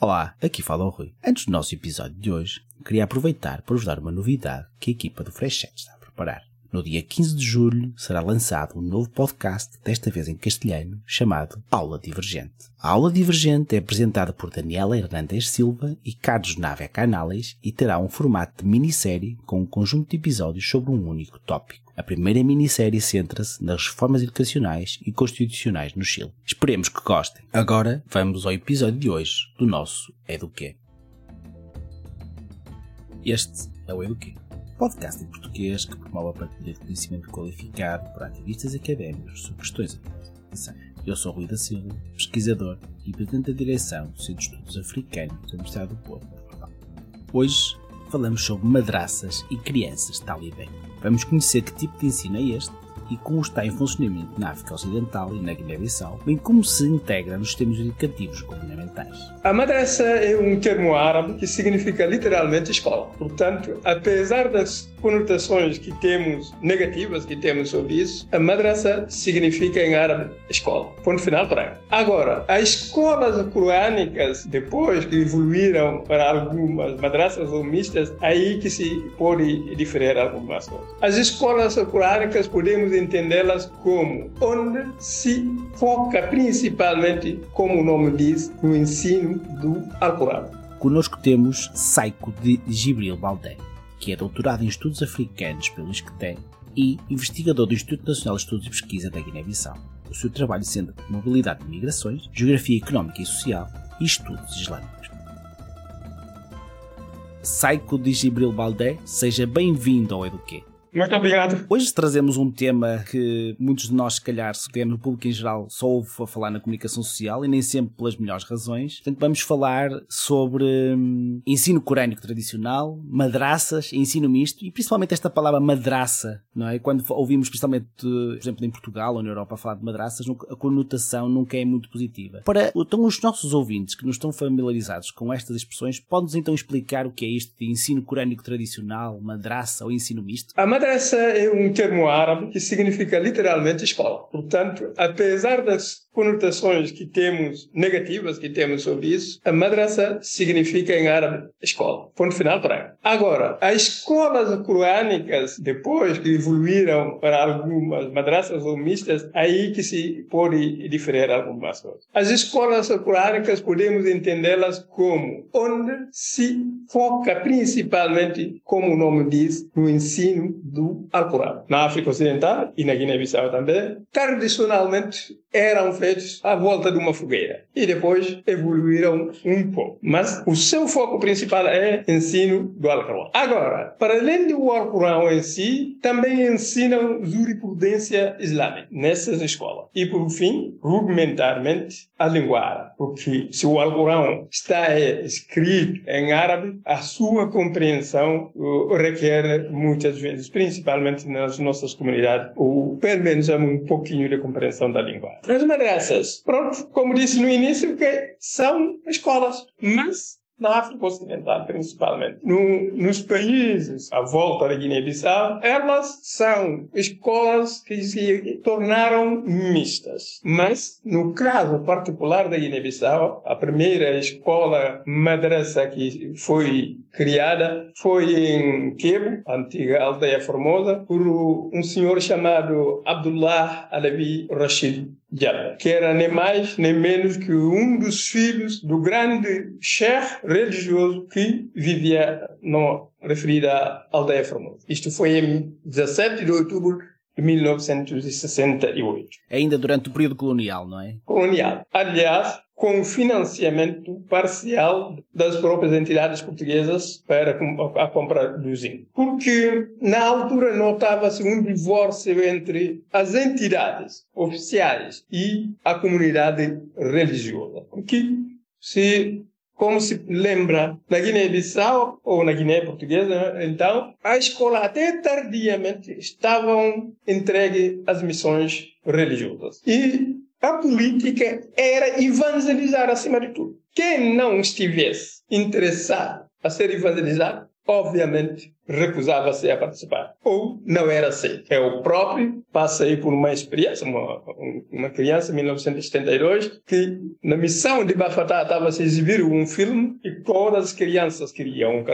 Olá, aqui fala o Rui. Antes do nosso episódio de hoje, queria aproveitar para vos dar uma novidade que a equipa do Fresh Chat está a preparar. No dia 15 de julho será lançado um novo podcast, desta vez em castelhano, chamado Aula Divergente. A Aula Divergente é apresentada por Daniela Hernandes Silva e Carlos Nave Canales e terá um formato de minissérie com um conjunto de episódios sobre um único tópico. A primeira minissérie centra-se nas reformas educacionais e constitucionais no Chile. Esperemos que gostem. Agora vamos ao episódio de hoje do nosso Eduquê. Este é o Eduquê, podcast em português que promove a partilha de conhecimento qualificado por ativistas académicos sobre questões educação. Eu sou Rui da Silva, pesquisador e presidente da direção do Centro de Estudos Africanos da Universidade do Porto, Portugal. Hoje falamos sobre madraças e crianças talibã. Vamos conhecer que tipo de ensino é este e como está em funcionamento na África Ocidental e na Guiné-Bissau, bem como se integra nos sistemas educativos governamentais. A madrasa é um termo árabe que significa literalmente escola. Portanto, apesar das conotações que temos negativas que temos sobre isso, a madrasa significa em árabe escola. Ponto final para. Agora, as escolas corânicas, depois que evoluíram para algumas madrasas ou mistas, aí que se pode diferir algumas coisas. As escolas corânicas podemos entendê-las como onde se foca principalmente, como o nome diz, no ensino do Alcorão. Conosco temos Saiko de Gibril Baldé, que é doutorado em Estudos Africanos pelo ISCTE e investigador do Instituto Nacional de Estudos e Pesquisa da Guiné-Bissau. O seu trabalho sendo Mobilidade e Migrações, Geografia Económica e Social e Estudos Islâmicos. Saiko de Gibril Baldé, seja bem-vindo ao Eduquê. Muito obrigado. Hoje trazemos um tema que muitos de nós, se calhar, se calhar no público em geral, só ouve a falar na comunicação social e nem sempre pelas melhores razões. Portanto, vamos falar sobre hum, ensino corânico tradicional, madraças, ensino misto e principalmente esta palavra madraça, não é? Quando ouvimos, principalmente, por exemplo, em Portugal ou na Europa, falar de madraças, a conotação nunca é muito positiva. Para então, os nossos ouvintes que não estão familiarizados com estas expressões, podem-nos então explicar o que é isto de ensino corânico tradicional, madraça ou ensino misto? Madrasa é um termo árabe que significa literalmente escola. Portanto, apesar das conotações que temos negativas que temos sobre isso, a madrasa significa em árabe escola. Ponto final para. Agora, as escolas corânicas, depois que evoluíram para algumas madrasas ou mistas, aí que se pode diferir algumas coisas. As escolas corânicas podemos entendê-las como onde se foca principalmente, como o nome diz, no ensino do Alcorão. Na África Ocidental e na Guiné-Bissau também, tradicionalmente eram feitos à volta de uma fogueira e depois evoluíram um pouco. Mas o seu foco principal é ensino do Alcorão. Agora, para além do Alcorão em si, também ensinam jurisprudência islâmica nessas escolas. E por fim, rudimentarmente, a árabe. Porque se o Alcorão está escrito em árabe, a sua compreensão uh, requer muitas vezes, principalmente nas nossas comunidades, ou pelo menos um pouquinho de compreensão da língua. As madraças, pronto, como disse no início, que são escolas, mas na África Ocidental, principalmente. No, nos países à volta da Guiné-Bissau, elas são escolas que se tornaram mistas. Mas, no caso particular da Guiné-Bissau, a primeira escola madraça que foi criada foi em Quebo, antiga aldeia formosa, por um senhor chamado Abdullah Alavi Rashid Diallo, que era nem mais nem menos que um dos filhos do grande chefe religioso que vivia na referida aldeia Formosa. Isto foi em 17 de outubro de 1968. Ainda durante o período colonial, não é? Colonial. Aliás, com financiamento parcial das próprias entidades portuguesas para a compra do zinco. Porque na altura notava-se um divórcio entre as entidades oficiais e a comunidade religiosa. Porque se como se lembra, na Guiné-Bissau ou na Guiné portuguesa, então, a escola até tardiamente estavam entregue às missões religiosas. E a política era evangelizar acima de tudo. Quem não estivesse interessado a ser evangelizado obviamente recusava-se a participar. Ou não era aceito. Eu próprio passei por uma experiência, uma, uma criança em 1972, que na missão de Bafatá estava a se exibir um filme e todas as crianças queriam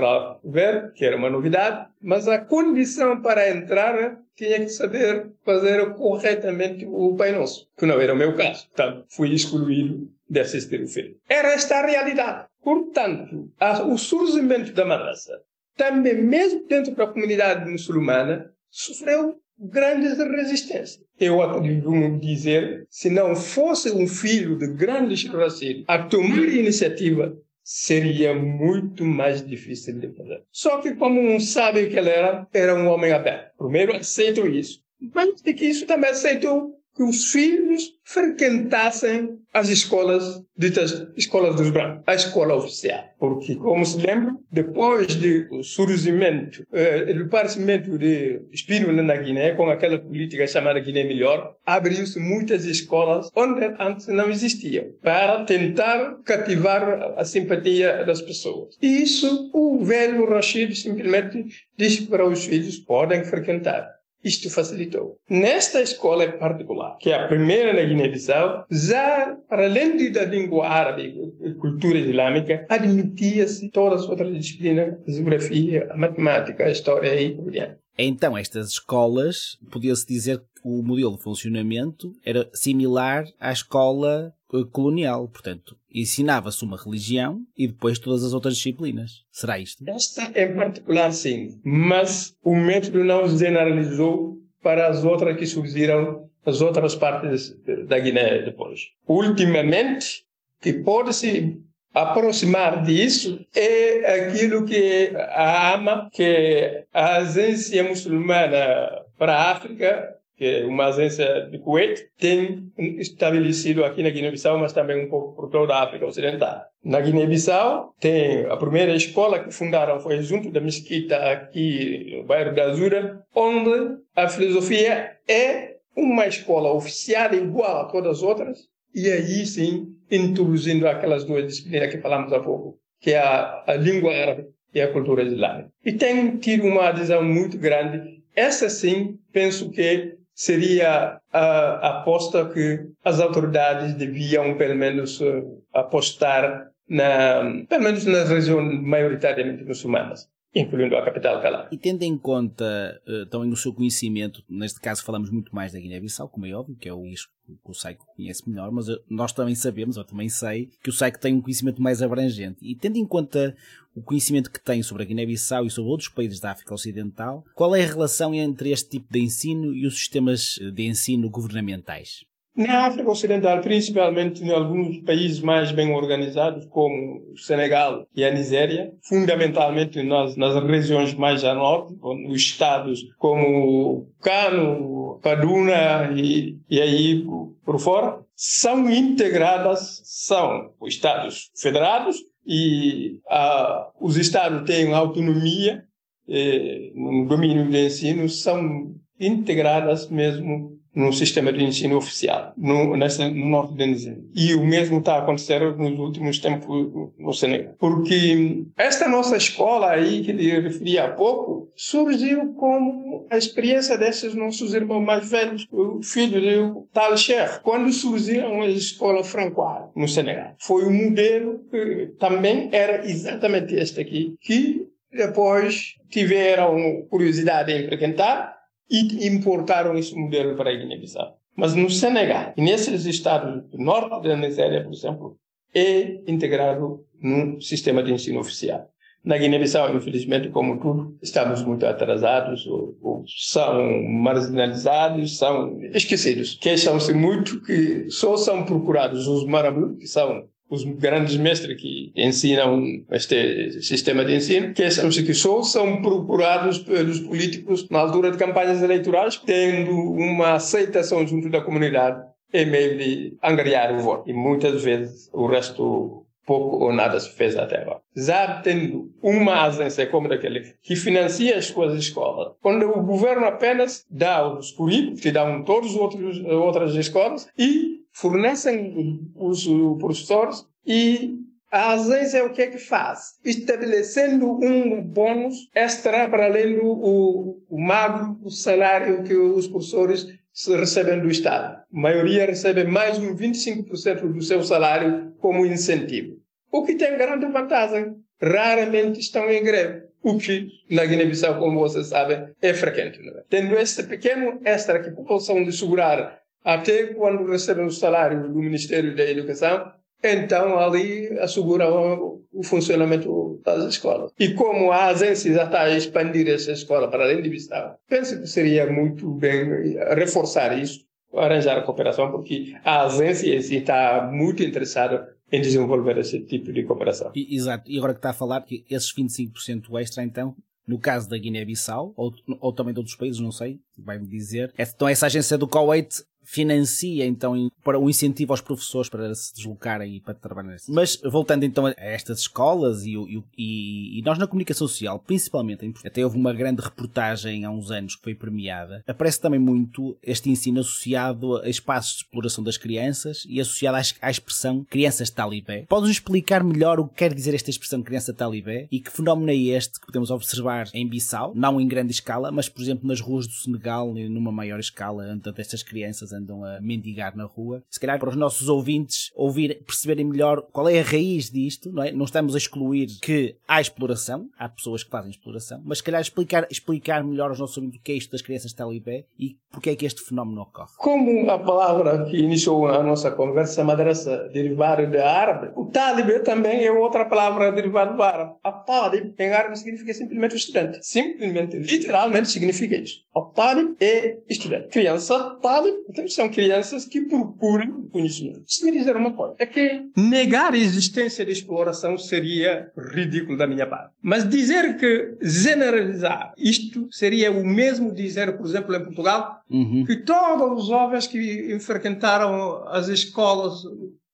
ver, que era uma novidade, mas a condição para entrar tinha que saber fazer corretamente o Pai Nosso, que não era o meu caso. Portanto, fui excluído de assistir o filme. Era esta a realidade. Portanto, o surgimento da madraça também, mesmo dentro da comunidade muçulmana, sofreu grandes resistências. Eu costumo dizer, se não fosse um filho de grandes raciocínios a tomar iniciativa, seria muito mais difícil de fazer. Só que como um sábio que ele era, era um homem aberto. Primeiro aceitou isso. Mas de que isso também aceitou que os filhos frequentassem as escolas, ditas escolas dos brancos, a escola oficial. Porque, como se lembra, depois do surgimento, eh, do aparecimento de espírito na Guiné, com aquela política chamada Guiné Melhor, abriu-se muitas escolas onde antes não existiam, para tentar cativar a simpatia das pessoas. E isso o velho Rashid simplesmente disse para os filhos, podem frequentar. Isto facilitou. Nesta escola em particular, que é a primeira na Guiné-Bissau, já, para além da língua árabe e cultura islâmica, admitia-se todas as outras disciplinas, a geografia, a matemática, a história e por. Então, estas escolas, podia-se dizer que o modelo de funcionamento era similar à escola eh, colonial. Portanto, ensinava-se uma religião e depois todas as outras disciplinas. Será isto? Esta em particular, sim. Mas o método não generalizou para as outras que surgiram as outras partes da Guiné depois. Ultimamente, que pode-se aproximar disso é aquilo que a AMA, que a Agência Muçulmana para a África, que é uma agência de Kuwait, tem estabelecido aqui na Guiné-Bissau, mas também um pouco por toda a África Ocidental. Na Guiné-Bissau, tem a primeira escola que fundaram foi junto da mesquita aqui no bairro da Azura, onde a filosofia é uma escola oficial igual a todas as outras, e aí sim introduzindo aquelas duas disciplinas que falamos há pouco, que é a, a língua árabe e a cultura islâmica. E tem tido uma adesão muito grande. Essa sim, penso que seria a aposta que as autoridades deviam, pelo menos, eh, apostar, na, pelo menos nas regiões maioritariamente muçulmanas incluindo a capital Calá. E tendo em conta uh, também o seu conhecimento, neste caso falamos muito mais da Guiné-Bissau, como é óbvio, que é o isco que o Saico conhece melhor, mas nós também sabemos, eu também sei, que o Saico tem um conhecimento mais abrangente. E tendo em conta o conhecimento que tem sobre a Guiné-Bissau e sobre outros países da África Ocidental, qual é a relação entre este tipo de ensino e os sistemas de ensino governamentais? Na África Ocidental, principalmente em alguns países mais bem organizados, como o Senegal e a Nigéria, fundamentalmente nas, nas regiões mais a norte, nos estados como Kano, Kaduna e, e aí por fora, são integradas, são estados federados e ah, os estados têm autonomia eh, no domínio do ensino, são integradas mesmo no sistema de ensino oficial, no, nessa, no norte da Nigéria. E o mesmo está a acontecer nos últimos tempos no Senegal. Porque esta nossa escola aí, que lhe referi há pouco, surgiu como a experiência desses nossos irmãos mais velhos, o filho do tal Cher, quando surgiram as escolas francoadas no Senegal. Foi um modelo que também era exatamente este aqui, que depois tiveram curiosidade em frequentar e importaram esse modelo para a Guiné-Bissau. Mas no Senegal, nesses estados do norte da Nigéria, por exemplo, é integrado num sistema de ensino oficial. Na Guiné-Bissau, infelizmente, como tudo, estamos muito atrasados, ou, ou são marginalizados, são esquecidos. Queixam-se muito que só são procurados os marabus, que são os grandes mestres que ensinam este sistema de ensino, que são que só são procurados pelos políticos na altura de campanhas eleitorais, tendo uma aceitação junto da comunidade em meio de angariar o voto. E muitas vezes o resto pouco ou nada se fez até agora. Já tendo uma agência como daquele que financia as suas escolas, onde o governo apenas dá os currículos, que dão todas as outras escolas, e fornecem os professores e A agência o que é que faz? Estabelecendo um bônus extra para além do o, o magro salário que os professores recebem do Estado. A maioria recebe mais de 25% do seu salário como incentivo. O que tem grande vantagem. Raramente estão em greve. O que na Guiné-Bissau, como vocês sabem, é frequente. É? Tendo este pequeno extra que possam de segurar até quando recebem o salário do Ministério da Educação, então ali asseguram o funcionamento das escolas. E como a agência já está a expandir essa escola para além de Bissau, penso que seria muito bem reforçar isso, arranjar a cooperação, porque a agência está muito interessada em desenvolver esse tipo de cooperação. E, exato. E agora que está a falar que esses 25% extra, então, no caso da Guiné-Bissau, ou, ou também de outros países, não sei, vai-me dizer. Então essa agência do Kuwait financia então para o incentivo aos professores para se deslocarem e para trabalhar Mas voltando então a estas escolas e, e, e, nós na comunicação social, principalmente, até houve uma grande reportagem há uns anos que foi premiada, aparece também muito este ensino associado a espaços de exploração das crianças e associado à, expressão crianças talibé. Podes explicar melhor o que quer dizer esta expressão criança talibé e que fenómeno é este que podemos observar em Bissau, não em grande escala, mas por exemplo nas ruas do Senegal, numa maior escala, onde estas crianças andam a mendigar na rua. Se calhar para os nossos ouvintes ouvir, perceberem melhor qual é a raiz disto, não é? Não estamos a excluir que há exploração, há pessoas que fazem exploração, mas se calhar explicar, explicar melhor aos nossos ouvintes o que é isto das crianças talibé e porque é que este fenómeno ocorre. Como a palavra que iniciou a nossa conversa, madraça, derivada de árabe, o talibé também é outra palavra derivada do árabe. A talib em árabe significa simplesmente estudante. Simplesmente, literalmente significa isso. A talib é estudante. Criança talib, então são crianças que procuram conhecimento. Isso me dizer uma coisa, é que negar a existência de exploração seria ridículo da minha parte. Mas dizer que generalizar isto seria o mesmo dizer, por exemplo, em Portugal, uhum. que todos os jovens que frequentaram as escolas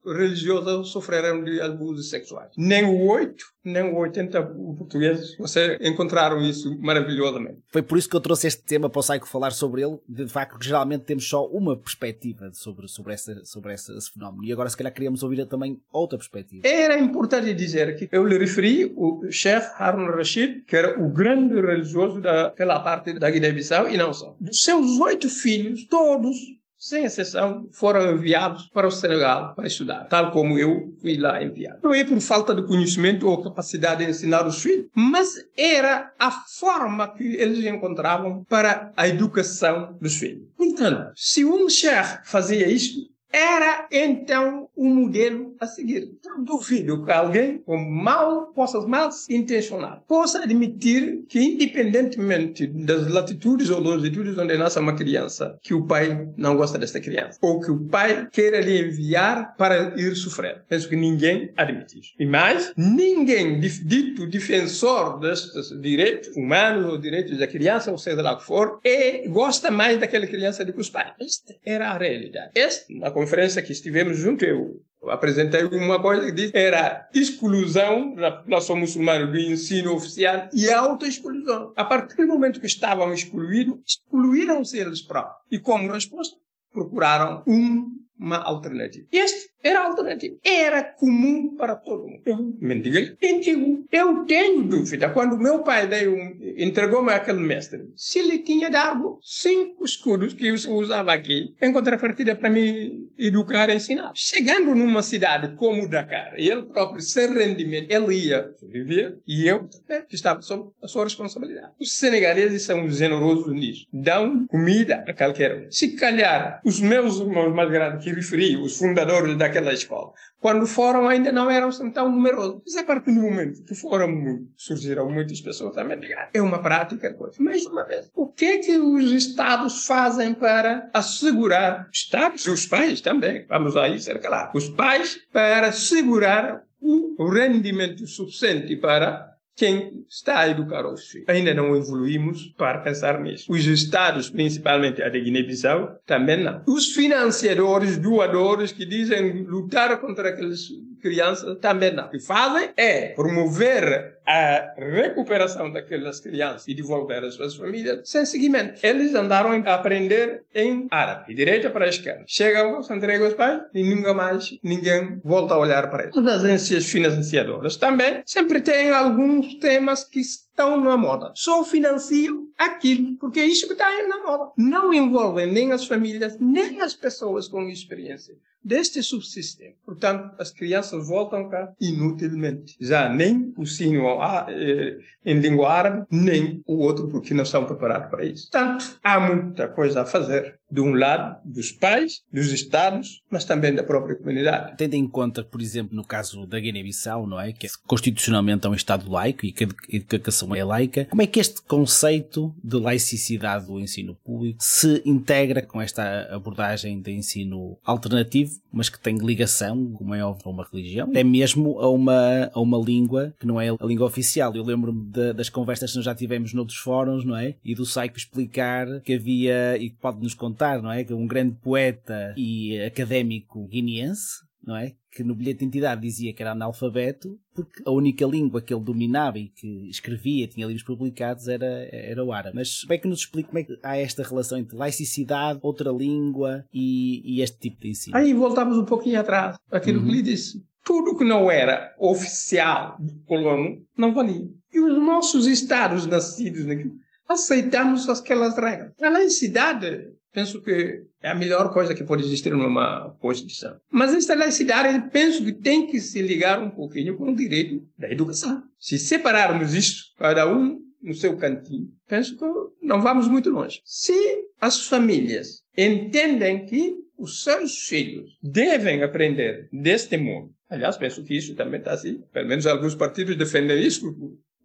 religiosas sofreram de abusos sexuais. Nem o 8, nem o 80 portugueses, você encontraram isso maravilhosamente. Foi por isso que eu trouxe este tema para o Saico falar sobre ele. De facto, geralmente temos só uma perspectiva sobre, sobre, essa, sobre esse, esse fenómeno. E agora, se calhar, queríamos ouvir também outra perspectiva. Era importante dizer que eu lhe referi o Sheikh Harun Rashid, que era o grande religioso daquela parte da Guiné-Bissau, e não só. Dos seus oito filhos, todos sem exceção, foram enviados para o Senegal para estudar, tal como eu fui lá enviado. Não é por falta de conhecimento ou capacidade de ensinar os filhos, mas era a forma que eles encontravam para a educação dos filhos. Portanto, se um chefe fazia isso, era então um modelo a seguir. Não duvido que alguém com mal, possa mal intencionado, possa admitir que independentemente das latitudes ou longitudes onde nasce uma criança, que o pai não gosta desta criança, ou que o pai queira lhe enviar para ir sofrer. Penso que ninguém admite isso. E mais, ninguém dito defensor destes direitos humanos ou direitos da criança, ou seja lá o que for, e gosta mais daquela criança do que os pais. Esta era a realidade. Esta, na conferência que estivemos junto, eu apresentei uma coisa que disse era exclusão na população muçulmana do ensino oficial e autoexclusão. A partir do momento que estavam excluídos, excluíram-se eles próprios. E como resposta, procuraram um, uma alternativa. Este era alternativo. Era comum para todo mundo. Eu mendiguei. Mendigo. Eu tenho dúvida. Quando meu pai um, entregou-me aquele mestre, se ele tinha dado cinco escudos que eu usava aqui, em contrapartida para me educar e ensinar. Chegando numa cidade como Dakar, ele próprio, sem rendimento, ele ia viver e eu né, estava sob a sua responsabilidade. Os senegaleses são generosos nisso. Dão comida a qualquer um. Se calhar, os meus irmãos mais grandes que referi, os fundadores da daquela escola. Quando foram, ainda não eram tão numerosos. Mas a partir do momento que foram surgiram muitas pessoas a mendigar. É uma prática coisa. Mais uma vez, o que é que os Estados fazem para assegurar, Estados e os pais também, vamos aí ser claros, os pais para assegurar o rendimento suficiente para quem está a educar os filhos. Ainda não evoluímos para pensar nisso. Os estados, principalmente a de Guiné-Bissau, também não. Os financiadores, doadores que dizem lutar contra aqueles crianças também não. O que fazem é promover a recuperação daquelas crianças e devolver às suas famílias sem seguimento. Eles andaram a aprender em árabe, direita para a esquerda. Chegam, se entregam aos pais e nunca mais ninguém volta a olhar para eles. As agências financiadoras também sempre têm alguns temas que estão na moda. Só financiam aquilo, porque é isso que está na moda. Não envolvem nem as famílias, nem as pessoas com experiência deste subsistema. Portanto, as crianças voltam cá inutilmente. Já nem o sino eh, em língua árabe, nem o outro, porque não estão preparados para isso. Portanto, há muita coisa a fazer de um lado dos pais, dos Estados, mas também da própria comunidade. Tendo em conta, por exemplo, no caso da Guiné-Bissau, não é? Que é constitucionalmente é um Estado laico e que a educação é laica, como é que este conceito de laicidade do ensino público se integra com esta abordagem de ensino alternativo, mas que tem ligação, como é óbvio, a uma religião, até mesmo a uma, a uma língua que não é a língua oficial. Eu lembro-me das conversas que nós já tivemos noutros fóruns, não é? E do Saico explicar que havia, e pode nos contar não é? Que é um grande poeta e académico guineense, não é? Que no bilhete de identidade dizia que era analfabeto, porque a única língua que ele dominava e que escrevia, tinha livros publicados, era, era o árabe. Mas como é que nos explica como é que há esta relação entre laicidade, outra língua e, e este tipo de ensino? Aí voltamos um pouquinho atrás, aquilo uhum. que lhe disse. Tudo que não era oficial do colono não valia. E os nossos estados nascidos naquilo, aceitamos aquelas regras. A laicidade penso que é a melhor coisa que pode existir numa Constituição. Mas esta laicidade, penso que tem que se ligar um pouquinho com o direito da educação. Se separarmos isto, cada um no seu cantinho, penso que não vamos muito longe. Se as famílias entendem que os seus filhos devem aprender deste mundo, aliás, penso que isso também está assim, pelo menos alguns partidos defendem isso,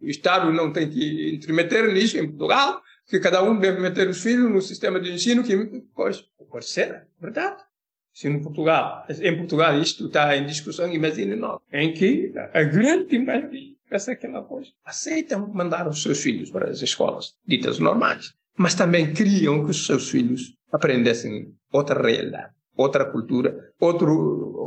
o Estado não tem que intermeter nisso em Portugal, que cada um deve meter os filhos no sistema de ensino que pois, pode ser, verdade. Se no Portugal, em Portugal isto está em discussão, imagine nós, em que a grande maioria essa aquela coisa, aceitam mandar os seus filhos para as escolas ditas normais, mas também criam que os seus filhos aprendessem outra realidade, outra cultura, outra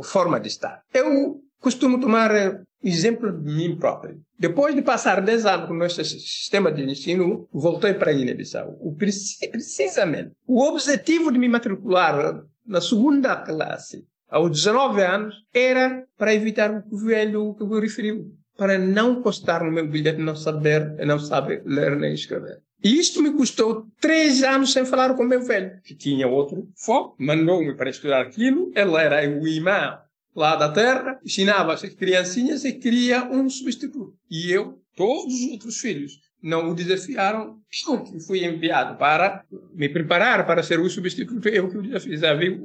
forma de estar. Eu costumo tomar eh, exemplo de mim próprio. Depois de passar 10 anos com o nosso sistema de ensino, voltei para a Guiné-Bissau. Precisamente, o objetivo de me matricular na segunda classe, aos 19 anos, era para evitar o velho que eu referiu, para não constar no meu bilhete não saber, não saber ler nem escrever. E isto me custou três anos sem falar com o meu velho, que tinha outro foco, mandou-me para estudar aquilo. Ele era o imã lá da terra, ensinava as criancinhas e queria um substituto. E eu, todos os outros filhos, não o desafiaram. Eu que fui enviado para me preparar para ser o substituto, eu que o desafiei.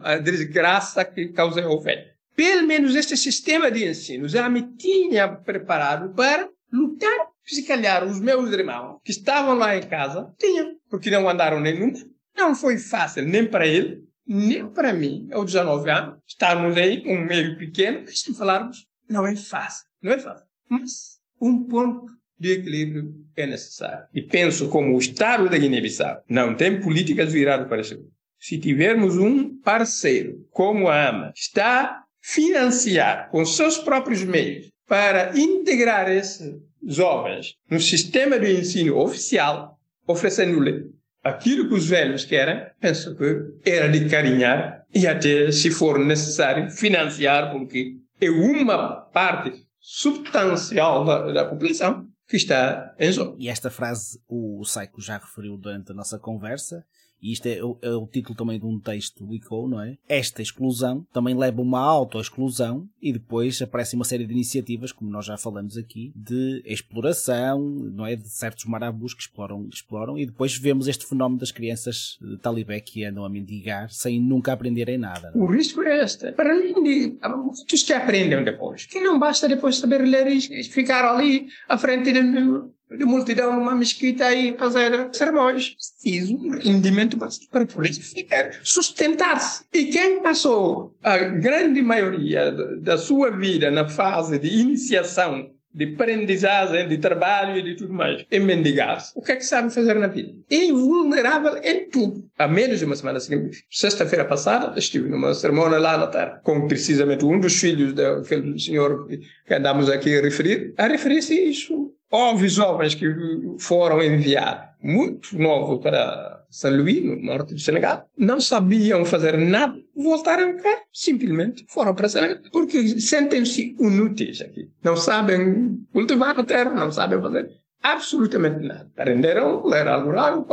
A desgraça que causei ao velho. Pelo menos este sistema de ensino já me tinha preparado para lutar. Se calhar os meus irmãos, que estavam lá em casa, tinham, porque não andaram nunca. Não foi fácil nem para ele, nem para mim, aos 19 anos, estarmos aí, um meio pequeno, mas se falarmos, não é fácil. Não é fácil. Mas um ponto de equilíbrio é necessário. E penso como o Estado da Guiné-Bissau não tem políticas viradas para isso. Se tivermos um parceiro como a AMA, está financiar com seus próprios meios para integrar esses jovens no sistema de ensino oficial, oferecendo-lhe aquilo que os velhos querem, penso que era de carinhar e até, se for necessário, financiar, porque é uma parte substancial da, da população que está em jogo. E esta frase o Saiko já referiu durante a nossa conversa, e isto é, é, o título também de um texto do ICO, não é? Esta exclusão também leva uma autoexclusão e depois aparece uma série de iniciativas, como nós já falamos aqui, de exploração, não é? De certos marabus que exploram, exploram e depois vemos este fenómeno das crianças talibé que andam a mendigar sem nunca aprenderem nada. É? O risco é este. Para além de muitos que aprendem depois, que não basta depois saber ler e ficar ali à frente de de multidão numa mesquita e fazer sermões. Fiz um rendimento básico para poder sustentar-se. E quem passou a grande maioria da sua vida na fase de iniciação de aprendizagem, de trabalho e de tudo mais, e mendigar o que é que sabe fazer na vida? É vulnerável em tudo. Há menos de uma semana seguinte, sexta-feira passada, estive numa cerimônia lá na Terra, com precisamente um dos filhos daquele senhor que andamos aqui a referir, a referir-se a isso. Houve jovens que foram enviados, muito novos, para São Luís, no norte do Senegal, não sabiam fazer nada, voltaram cá, simplesmente foram para Senegal, porque sentem-se inúteis aqui. Não sabem cultivar a terra, não sabem fazer absolutamente nada. Aprenderam a ler Alcorão,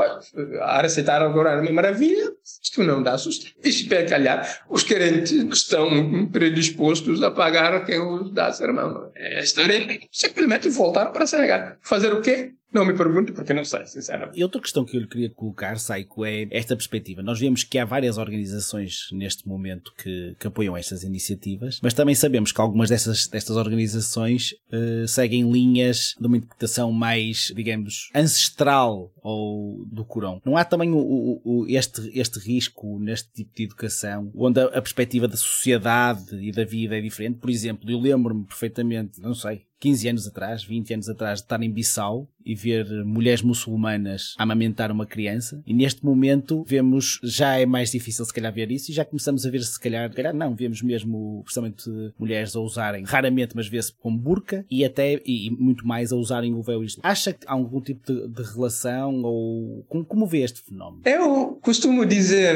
a recitar Alcorão é uma maravilha, isto não dá sustento. E se calhar os querentes estão predispostos a pagar quem os dá sermão. É a história simplesmente voltaram para Senegal. Fazer o quê? Não me pergunte porque não sei, sinceramente. E outra questão que eu lhe queria colocar, Saiko, é esta perspectiva. Nós vemos que há várias organizações neste momento que, que apoiam estas iniciativas, mas também sabemos que algumas dessas, destas organizações uh, seguem linhas de uma interpretação mais, digamos, ancestral ou do Corão. Não há também o, o, o, este, este risco neste tipo de educação, onde a, a perspectiva da sociedade e da vida é diferente? Por exemplo, eu lembro-me perfeitamente, não sei, 15 anos atrás, 20 anos atrás, de estar em Bissau e ver mulheres muçulmanas amamentar uma criança. E neste momento vemos, já é mais difícil se calhar ver isso e já começamos a ver se calhar, se calhar não, vemos mesmo precisamente mulheres a usarem, raramente, mas vê-se com burca e até, e, muito mais a usarem o véu islâmico. Acha que há algum tipo de, de relação ou como, como vê este fenómeno? Eu costumo dizer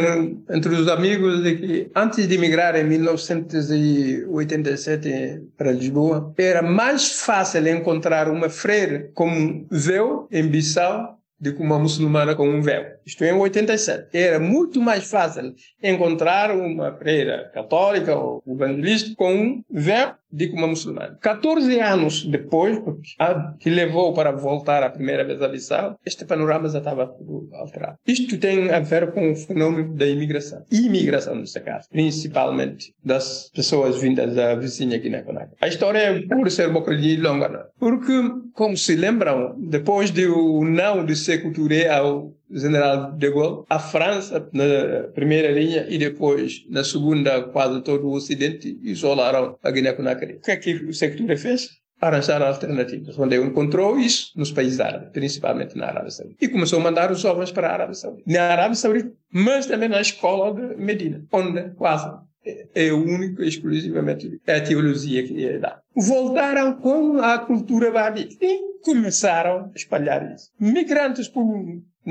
entre os amigos que antes de emigrar em 1987 para Lisboa, era mais fácil encontrar uma freira com véu em Bissau do que uma muçulmana com um véu. Isto é em 87. Era muito mais fácil encontrar uma freira católica ou evangelista com um véu do que uma muçulmana. 14 anos depois, que levou para voltar a primeira vez a Bissau, este panorama já estava alterado. Isto tem a ver com o fenômeno da imigração. Imigração, nesse caso, principalmente das pessoas vindas da vizinha Guiné-Conakry. A história é por ser um bocadinho longa, não? Porque, como se lembram, depois do não de Touré ao general de Gaulle, a França na primeira linha e depois na segunda quase todo o Ocidente isolaram a Guiné-Conakry. O que é que o sector fez? arranjar alternativas, onde ele encontrou isso nos países árabes, principalmente na Arábia Saudita. E começou a mandar os jovens para a Arábia Saudita. Na Arábia Saudita, mas também na escola de Medina, onde quase é único exclusivamente é a teologia que é dá. Voltaram com a cultura bárbara e começaram a espalhar isso. Migrantes por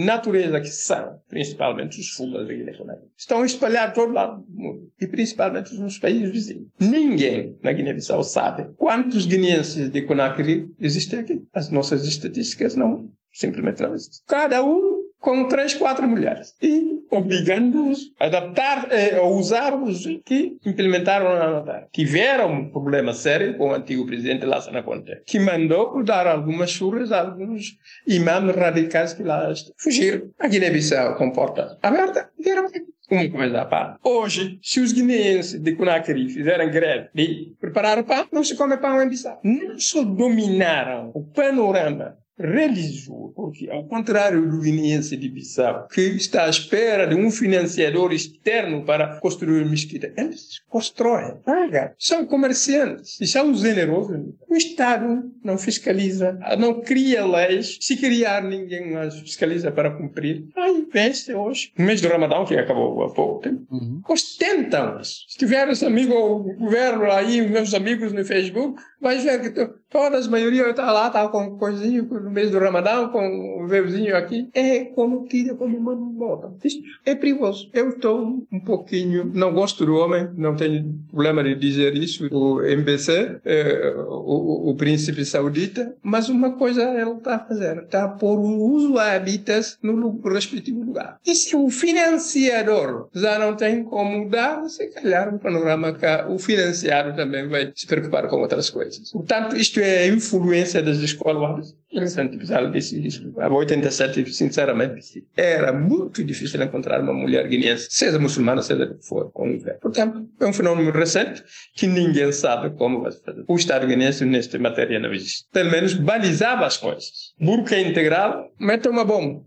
natureza que são, principalmente os fugas da Guiné-Conakry, estão espalhados todo lado do mundo e principalmente nos países vizinhos. Ninguém na Guiné-Bissau sabe quantos guineenses de Conakry existem aqui. As nossas estatísticas não, simplesmente não existem. Cada um com três, quatro mulheres e obrigando-os a adaptar, eh, a usar os que implementaram a notar. Tiveram um problema sério com o antigo presidente Lassana Conte, que mandou dar algumas churras a alguns imãs radicais que lá fugiram. A Guiné-Bissau comporta aberta, vieram uma coisa à parte. Hoje, se os guineenses de Conakry fizerem greve de preparar o pão, não se come pão em Bissau. Não só dominaram o panorama religioso, porque ao contrário do guineense de Bissau, que está à espera de um financiador externo para construir mesquita, eles constroem, pagam, são comerciantes e são generosos. O Estado não fiscaliza, não cria leis, se criar ninguém as fiscaliza para cumprir. Aí vence hoje, no mês do Ramadão, que acabou há pouco tempo, uhum. ostentam. Se tiveres amigo ou governo aí, meus amigos no Facebook, vais ver que todas, a maioria está lá, está com coisinho no mês do Ramadão, com um véuzinho aqui. É como tira, como bota. Isto é perigoso. Eu estou um pouquinho, não gosto do homem, não tenho problema de dizer isso, o MBC, é, o, o, príncipe saudita, mas uma coisa ele está a fazer, está pôr os habitas no respectivo lugar. E se o financiador já não tem como dar, se calhar o panorama cá, o financiado também vai se preocupar com outras coisas. Portanto, isto é influência das escolas interessante, precisava desse isso. Há 87, sinceramente, era muito difícil encontrar uma mulher guineense, seja muçulmana, seja o que for, com um. Portanto, é um fenômeno recente que ninguém sabe como vai fazer. O Estado guineense, nesta matéria, não existe. Pelo menos balizava as coisas. Burca integral, mete uma bomba.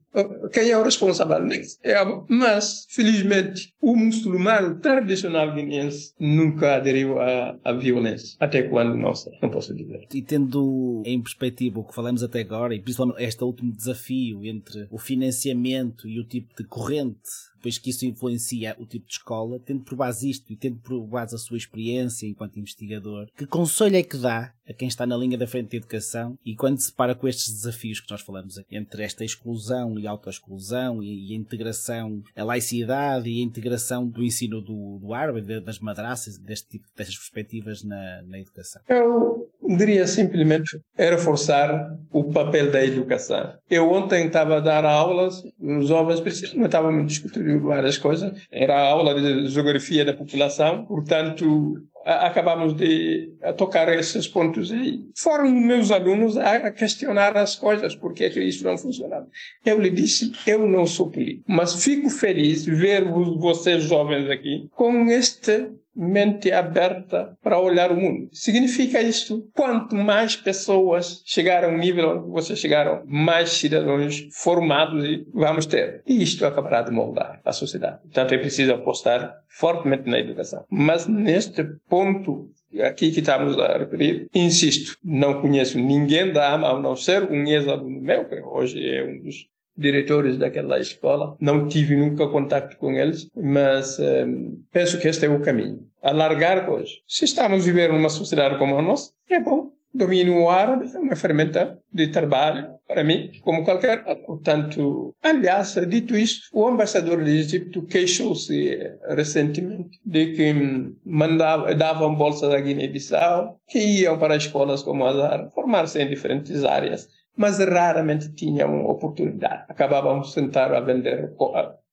quem é o responsável? É, mas, felizmente, o muçulmano tradicional guineense nunca aderiu à, à violência. Até quando, não sei, não posso dizer. E tendo em perspectiva o que falamos até agora, e principalmente este último desafio entre o financiamento e o tipo de corrente depois que isso influencia o tipo de escola, tendo por base isto e tendo por base a sua experiência enquanto investigador, que conselho é que dá a quem está na linha da frente da educação e quando se para com estes desafios que nós falamos aqui, entre esta exclusão e autoexclusão e, e a integração, a laicidade e a integração do ensino do, do árabe, das madraças, deste tipo, destas perspectivas na, na educação? Eu diria simplesmente reforçar o papel da educação. Eu ontem estava a dar aulas, os jovens precisam, estávamos discutindo várias coisas, era a aula de geografia da população, portanto acabamos de tocar esses pontos aí. Foram meus alunos a questionar as coisas, porque é que isso não funcionava. Eu lhe disse, eu não sou político, mas fico feliz ver vocês jovens aqui com este mente aberta para olhar o mundo. Significa isto? Quanto mais pessoas chegaram ao nível onde vocês chegaram, mais cidadãos formados vamos ter. E isto acabará de moldar a sociedade. Portanto, é preciso apostar fortemente na educação. Mas neste ponto aqui que estamos a referir, insisto, não conheço ninguém da AMA, a não ser um ex-aluno meu, que hoje é um dos diretores daquela escola. Não tive nunca contato com eles, mas um, ehm, penso que este é o caminho. Alargar coisas. Se estamos a viver numa sociedade como a nossa, é bom. Domínio árabe é uma ferramenta de trabalho para mim, como qualquer Portanto, aliás, dito isto, o embaixador do Egito queixou-se eh, recentemente de que hum, mandava, davam bolsas à Guiné-Bissau, que iam para escolas como Azar, formar-se em diferentes áreas mas raramente tinham oportunidade. Acabavam sentados a vender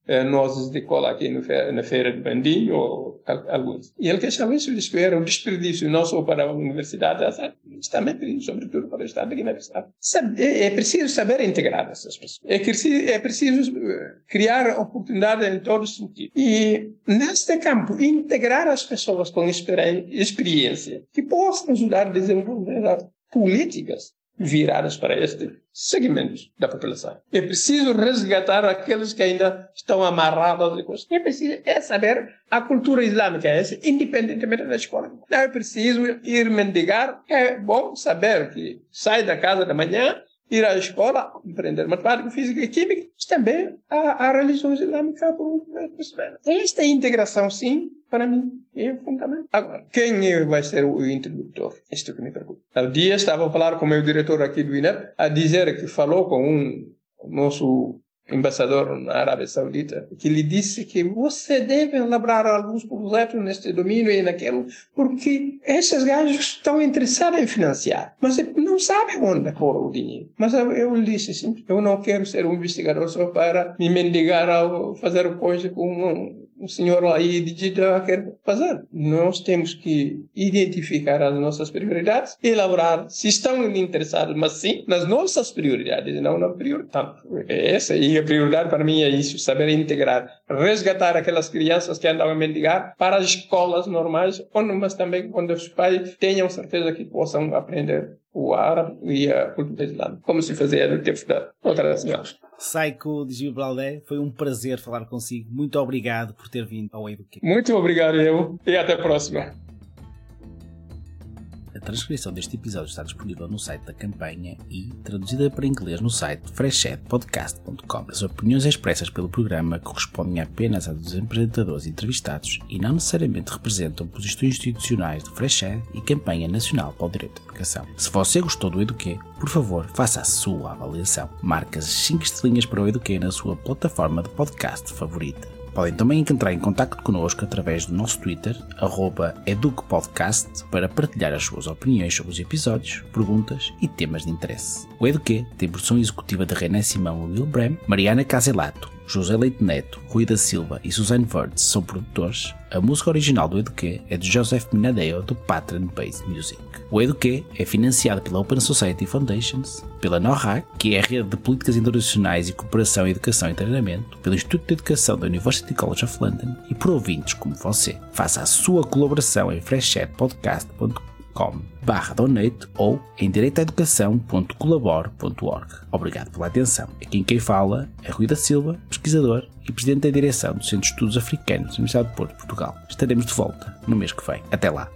eh, nozes de cola aqui na feira de Bandinho, ou alguns. E ele queixava isso, que era um desperdício não só para a universidade, mas também, sobretudo, para o Estado de Guiné-Bissau. É, é preciso saber integrar essas pessoas. É preciso, é preciso eh, criar oportunidade em todos os sentidos. E, neste campo, integrar as pessoas com experiência que possam ajudar a desenvolver políticas viradas para este segmento da população. É preciso resgatar aqueles que ainda estão amarrados de coisas. É preciso é saber a cultura islâmica, é independentemente da escola. Não é preciso ir mendigar. É bom saber que sai da casa da manhã ir à escola, aprender matemática, física e química, mas também a, a religião islâmica Esta integração, sim, para mim, é fundamental. Agora, quem vai ser o introdutor? Isto que me pergunto. Há dia estava a falar com o meu diretor aqui do INEP, a dizer que falou com um nosso embaixador na Arábia Saudita, que lhe disse que você deve elaborar alguns projetos neste domínio e naquele, porque esses gajos estão interessados em financiar, mas não sabem onde pôr o dinheiro. Mas eu, lhe disse assim, eu não quero ser um investigador só para me mendigar ao fazer coisa com o senhor aí digita quer fazer. Nós temos que identificar as nossas prioridades elaborar, se estão interessados, mas sim, nas nossas prioridades, não na prioridade. Essa e a prioridade para mim é isso, saber integrar, resgatar aquelas crianças que andam a mendigar para as escolas normais, mas também quando os pais tenham certeza que possam aprender o árabe e a cultura islâmica, como se fazia no tempo da outra senhora. Saiko de Gibraldé, foi um prazer falar consigo. Muito obrigado por ter vindo ao Eduque. Muito obrigado eu e até a próxima. A transcrição deste episódio está disponível no site da campanha e traduzida para inglês no site freshchatpodcast.com. As opiniões expressas pelo programa correspondem apenas às dos apresentadores entrevistados e não necessariamente representam posições institucionais do Freshet e Campanha Nacional para o Direito à Educação. Se você gostou do Eduquê, por favor, faça a sua avaliação. Marque as 5 estrelinhas para o Eduquê na sua plataforma de podcast favorita. Podem também entrar em contato connosco através do nosso Twitter, EduquePodcast, para partilhar as suas opiniões sobre os episódios, perguntas e temas de interesse. O Eduque tem produção executiva de René Simão e Will Brem, Mariana Caselato, José Leite Neto, Rui da Silva e Suzanne Verdes são produtores. A música original do Eduque é de Joseph Minadeo do Patron Based Music. O Eduque é financiado pela Open Society Foundations, pela NORAC, que é a rede de políticas internacionais e cooperação em educação e treinamento, pelo Instituto de Educação da University College of London e por ouvintes como você. Faça a sua colaboração em freshchatpodcast.com patreon.com barra donate ou em direitoaeducação.colabore.org. Obrigado pela atenção. Aqui em quem fala é Rui da Silva, pesquisador e presidente da direção do Centro de Estudos Africanos da Universidade de Porto, Portugal. Estaremos de volta no mês que vem. Até lá.